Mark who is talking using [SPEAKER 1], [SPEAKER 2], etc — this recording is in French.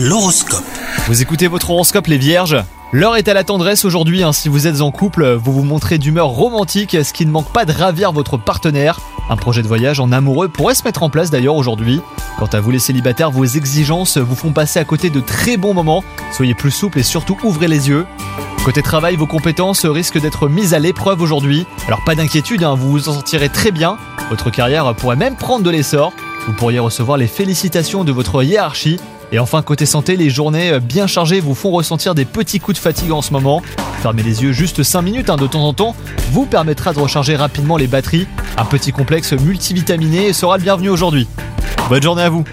[SPEAKER 1] L'horoscope.
[SPEAKER 2] Vous écoutez votre horoscope les vierges? L'heure est à la tendresse aujourd'hui, hein. si vous êtes en couple, vous vous montrez d'humeur romantique, ce qui ne manque pas de ravir votre partenaire. Un projet de voyage en amoureux pourrait se mettre en place d'ailleurs aujourd'hui. Quant à vous les célibataires, vos exigences vous font passer à côté de très bons moments. Soyez plus souple et surtout ouvrez les yeux. Côté travail, vos compétences risquent d'être mises à l'épreuve aujourd'hui. Alors pas d'inquiétude, hein, vous vous en sortirez très bien. Votre carrière pourrait même prendre de l'essor. Vous pourriez recevoir les félicitations de votre hiérarchie. Et enfin, côté santé, les journées bien chargées vous font ressentir des petits coups de fatigue en ce moment. Fermez les yeux juste 5 minutes hein, de temps en temps vous permettra de recharger rapidement les batteries. Un petit complexe multivitaminé sera le bienvenu aujourd'hui. Bonne journée à vous